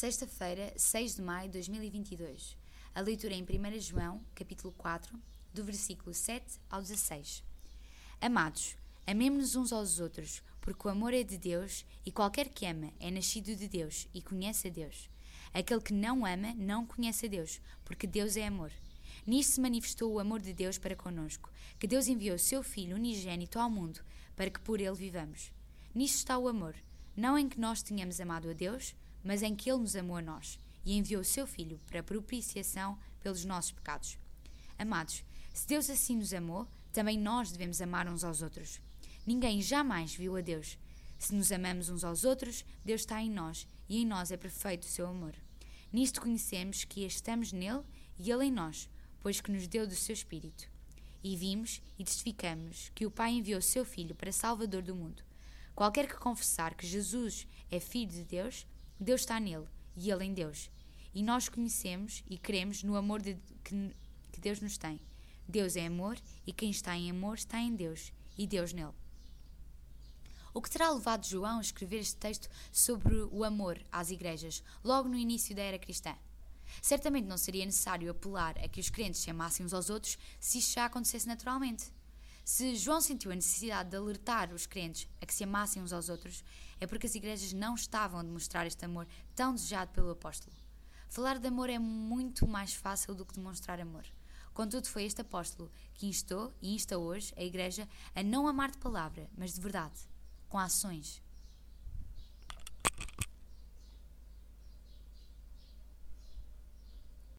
Sexta-feira, 6 de maio de 2022. A leitura em 1 João, capítulo 4, do versículo 7 ao 16. Amados, amemo-nos uns aos outros, porque o amor é de Deus e qualquer que ama é nascido de Deus e conhece a Deus. Aquele que não ama não conhece a Deus, porque Deus é amor. Nisto se manifestou o amor de Deus para conosco, que Deus enviou seu Filho unigênito ao mundo, para que por ele vivamos. Nisto está o amor, não em que nós tenhamos amado a Deus, mas em que Ele nos amou a nós e enviou o seu Filho para propiciação pelos nossos pecados. Amados, se Deus assim nos amou, também nós devemos amar uns aos outros. Ninguém jamais viu a Deus. Se nos amamos uns aos outros, Deus está em nós e em nós é perfeito o seu amor. Nisto conhecemos que estamos nele e ele em nós, pois que nos deu do seu Espírito. E vimos e testificamos que o Pai enviou o seu Filho para Salvador do mundo. Qualquer que confessar que Jesus é Filho de Deus, Deus está nele e ele em Deus. E nós conhecemos e cremos no amor de, que, que Deus nos tem. Deus é amor e quem está em amor está em Deus e Deus nele. O que terá levado João a escrever este texto sobre o amor às igrejas, logo no início da era cristã? Certamente não seria necessário apelar a que os crentes se amassem uns aos outros se isto já acontecesse naturalmente. Se João sentiu a necessidade de alertar os crentes a que se amassem uns aos outros, é porque as igrejas não estavam a demonstrar este amor tão desejado pelo apóstolo. Falar de amor é muito mais fácil do que demonstrar amor. Contudo, foi este apóstolo que instou e insta hoje a igreja a não amar de palavra, mas de verdade, com ações.